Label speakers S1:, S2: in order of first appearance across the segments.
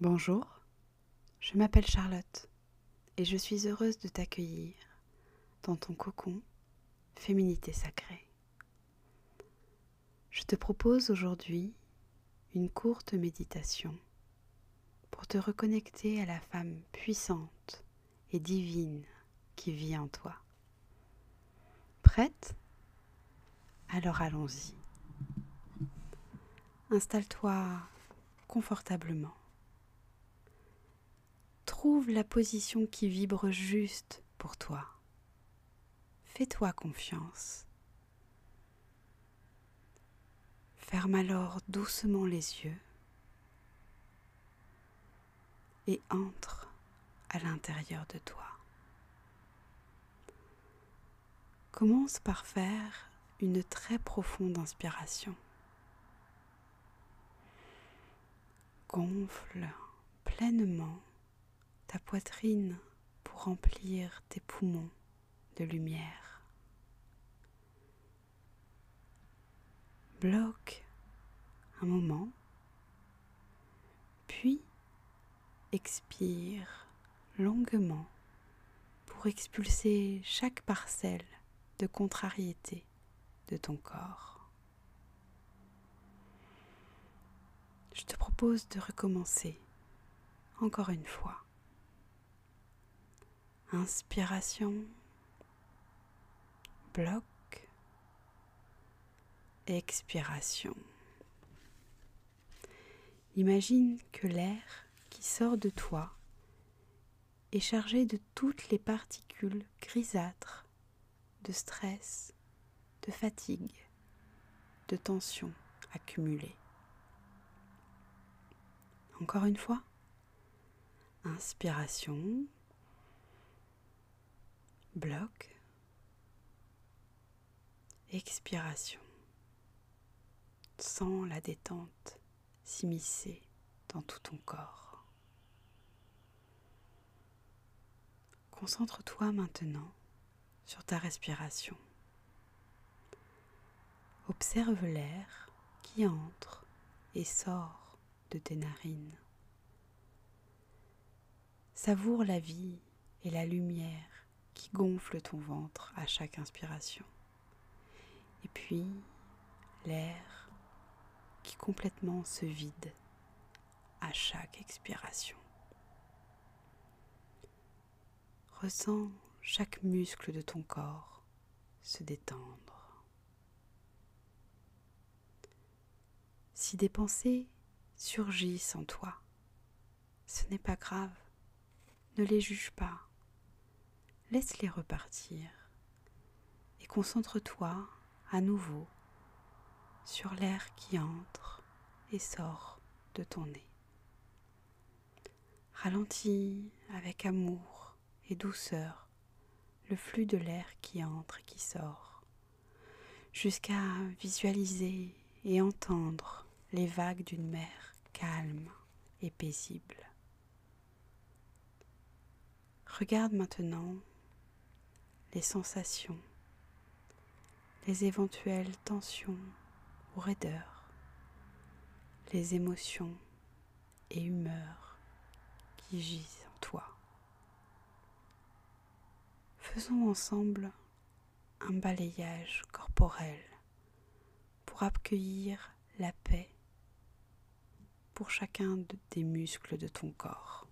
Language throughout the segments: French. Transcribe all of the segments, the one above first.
S1: Bonjour, je m'appelle Charlotte et je suis heureuse de t'accueillir dans ton cocon Féminité sacrée. Je te propose aujourd'hui une courte méditation pour te reconnecter à la femme puissante et divine qui vit en toi. Prête? Alors allons-y. Installe-toi confortablement. Trouve la position qui vibre juste pour toi. Fais-toi confiance. Ferme alors doucement les yeux et entre à l'intérieur de toi. Commence par faire une très profonde inspiration. Gonfle pleinement poitrine pour remplir tes poumons de lumière. Bloque un moment, puis expire longuement pour expulser chaque parcelle de contrariété de ton corps. Je te propose de recommencer encore une fois. Inspiration, bloc, expiration. Imagine que l'air qui sort de toi est chargé de toutes les particules grisâtres, de stress, de fatigue, de tension accumulée. Encore une fois, inspiration, bloc, expiration. Sens la détente s'immiscer dans tout ton corps. Concentre-toi maintenant sur ta respiration. Observe l'air qui entre et sort de tes narines. Savoure la vie et la lumière qui gonfle ton ventre à chaque inspiration. Et puis l'air qui complètement se vide à chaque expiration. Ressens chaque muscle de ton corps se détendre. Si des pensées surgissent en toi, ce n'est pas grave, ne les juge pas laisse-les repartir et concentre-toi à nouveau sur l'air qui entre et sort de ton nez. Ralentis avec amour et douceur le flux de l'air qui entre et qui sort, jusqu'à visualiser et entendre les vagues d'une mer calme et paisible. Regarde maintenant les sensations, les éventuelles tensions ou raideurs, les émotions et humeurs qui gisent en toi. Faisons ensemble un balayage corporel pour accueillir la paix pour chacun des muscles de ton corps.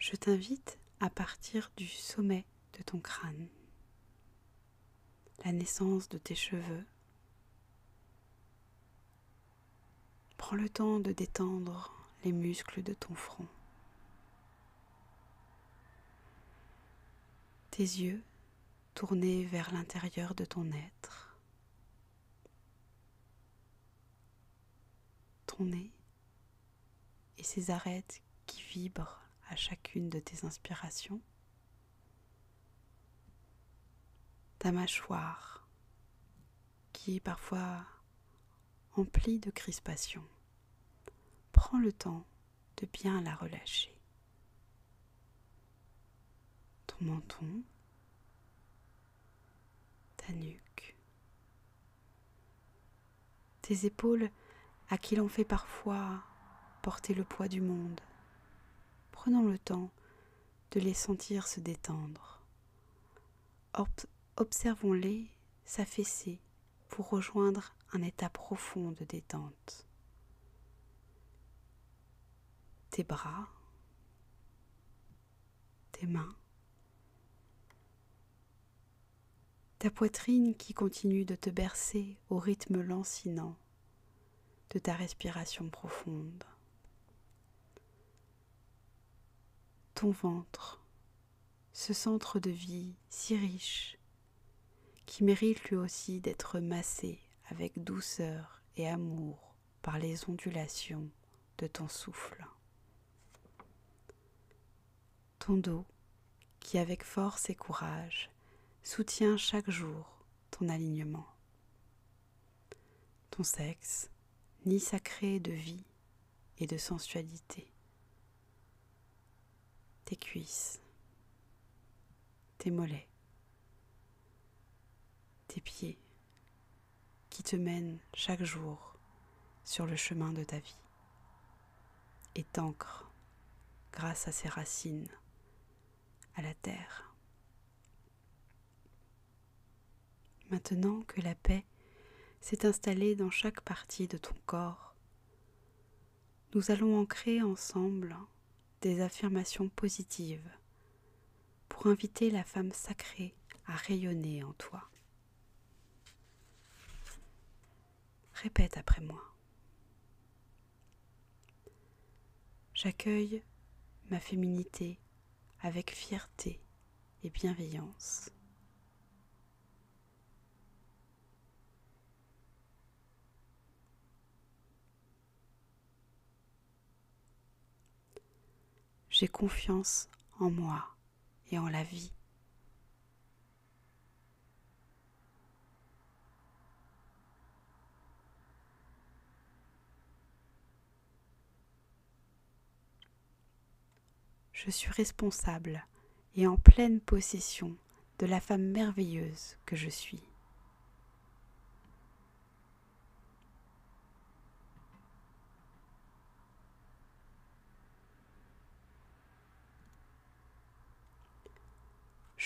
S1: Je t'invite à partir du sommet de ton crâne, la naissance de tes cheveux. Prends le temps de détendre les muscles de ton front. Tes yeux tournés vers l'intérieur de ton être. Ton nez et ses arêtes qui vibrent à chacune de tes inspirations. Ta mâchoire qui est parfois emplie de crispation. Prends le temps de bien la relâcher. Ton menton, ta nuque, tes épaules à qui l'on fait parfois porter le poids du monde. Prenons le temps de les sentir se détendre. Observons-les s'affaisser pour rejoindre un état profond de détente. Tes bras, tes mains, ta poitrine qui continue de te bercer au rythme lancinant de ta respiration profonde, ton ventre, ce centre de vie si riche, qui mérite lui aussi d'être massé avec douceur et amour par les ondulations de ton souffle. Ton dos, qui avec force et courage soutient chaque jour ton alignement. Ton sexe, ni sacré de vie et de sensualité. Tes cuisses, tes mollets, tes pieds qui te mènent chaque jour sur le chemin de ta vie et t'ancrent grâce à ses racines à la terre. Maintenant que la paix s'est installée dans chaque partie de ton corps, nous allons ancrer ensemble des affirmations positives pour inviter la femme sacrée à rayonner en toi. Répète après moi. J'accueille ma féminité avec fierté et bienveillance. J'ai confiance en moi et en la vie. Je suis responsable et en pleine possession de la femme merveilleuse que je suis.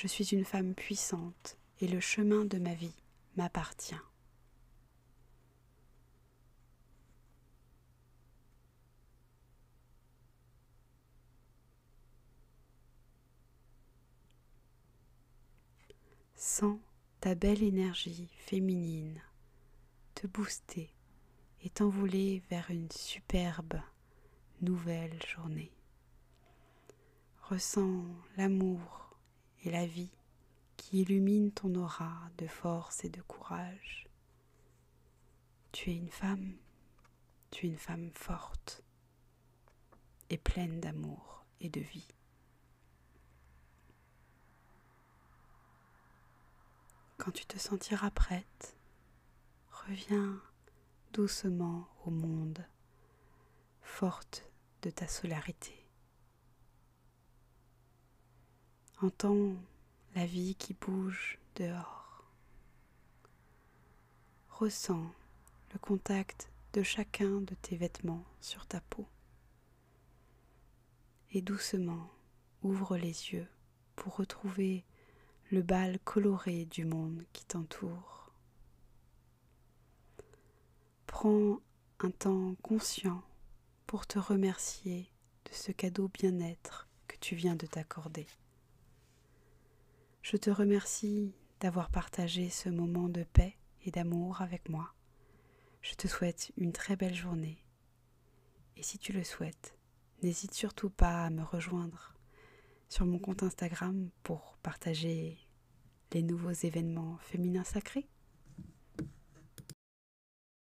S1: Je suis une femme puissante et le chemin de ma vie m'appartient. Sens ta belle énergie féminine te booster et t'envoler vers une superbe nouvelle journée. Ressens l'amour et la vie qui illumine ton aura de force et de courage. Tu es une femme, tu es une femme forte et pleine d'amour et de vie. Quand tu te sentiras prête, reviens doucement au monde, forte de ta solarité. Entends la vie qui bouge dehors. Ressens le contact de chacun de tes vêtements sur ta peau. Et doucement ouvre les yeux pour retrouver le bal coloré du monde qui t'entoure. Prends un temps conscient pour te remercier de ce cadeau bien-être que tu viens de t'accorder. Je te remercie d'avoir partagé ce moment de paix et d'amour avec moi. Je te souhaite une très belle journée. Et si tu le souhaites, n'hésite surtout pas à me rejoindre sur mon compte Instagram pour partager les nouveaux événements féminins sacrés.